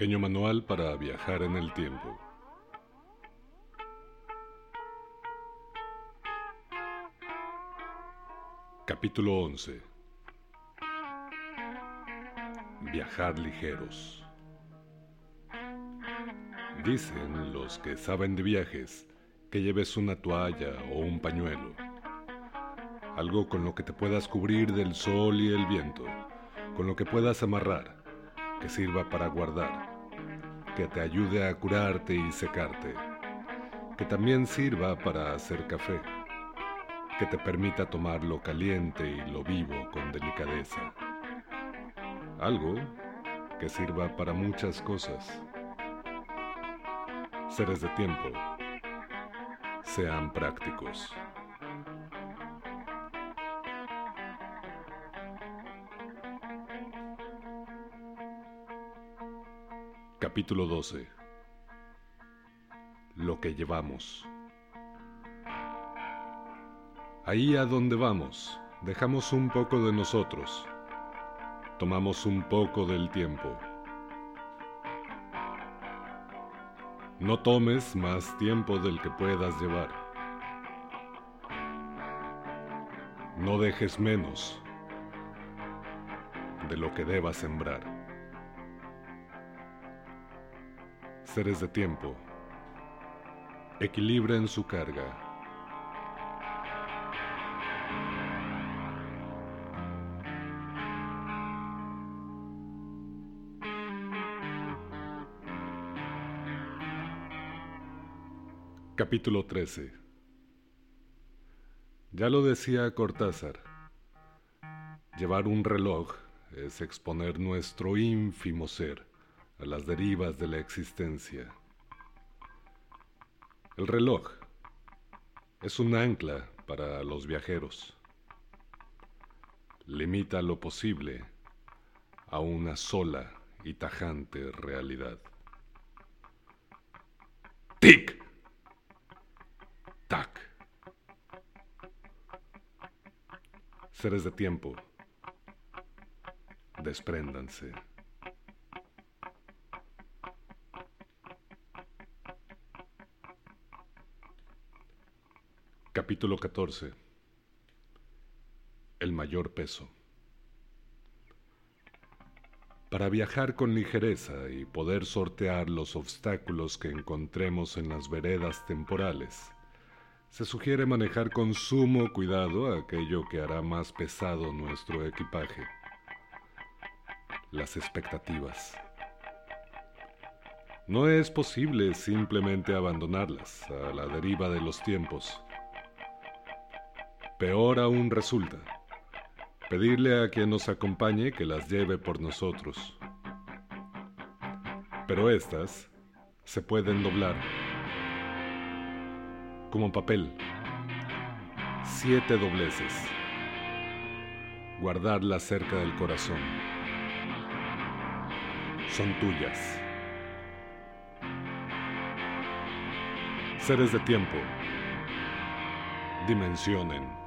Pequeño manual para viajar en el tiempo. Capítulo 11. Viajar ligeros. Dicen los que saben de viajes que lleves una toalla o un pañuelo, algo con lo que te puedas cubrir del sol y el viento, con lo que puedas amarrar, que sirva para guardar, que te ayude a curarte y secarte, que también sirva para hacer café que te permita tomar lo caliente y lo vivo con delicadeza. Algo que sirva para muchas cosas. Seres de tiempo, sean prácticos. Capítulo 12. Lo que llevamos. Ahí a donde vamos, dejamos un poco de nosotros, tomamos un poco del tiempo. No tomes más tiempo del que puedas llevar. No dejes menos de lo que debas sembrar. Seres de tiempo, equilibren su carga. Capítulo 13 Ya lo decía Cortázar, llevar un reloj es exponer nuestro ínfimo ser a las derivas de la existencia. El reloj es un ancla para los viajeros. Limita lo posible a una sola y tajante realidad. ¡Tic! Tac. Seres de tiempo, despréndanse. Capítulo 14. El mayor peso. Para viajar con ligereza y poder sortear los obstáculos que encontremos en las veredas temporales, se sugiere manejar con sumo cuidado aquello que hará más pesado nuestro equipaje. Las expectativas. No es posible simplemente abandonarlas a la deriva de los tiempos. Peor aún resulta pedirle a quien nos acompañe que las lleve por nosotros. Pero estas se pueden doblar como papel. Siete dobleces. Guardarlas cerca del corazón. Son tuyas. Seres de tiempo. Dimensionen.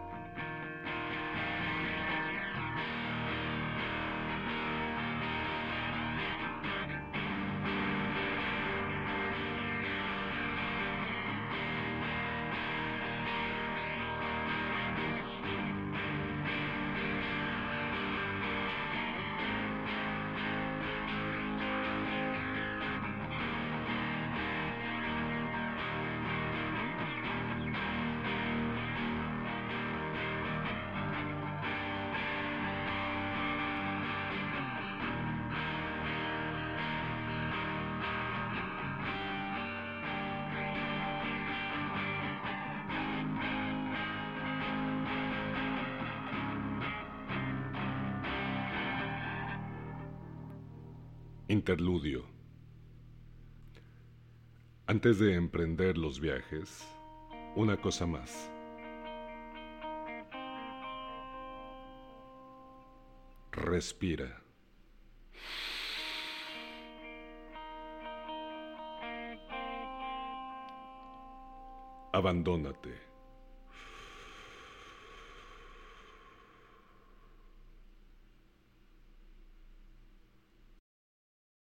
Interludio. Antes de emprender los viajes, una cosa más. Respira. Abandónate.